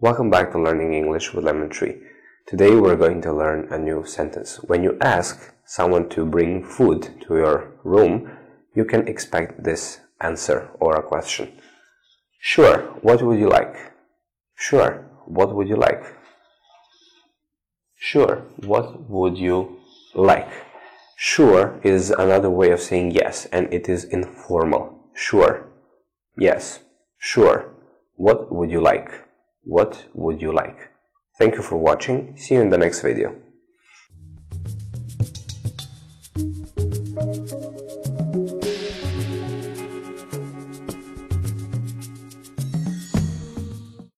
Welcome back to Learning English with Lemon Tree. Today we're going to learn a new sentence. When you ask someone to bring food to your room, you can expect this answer or a question. Sure, what would you like? Sure, what would you like? Sure, what would you like? Sure is another way of saying yes, and it is informal. Sure. Yes. Sure. What would you like? What would you like? Thank you for watching. See you in the next video.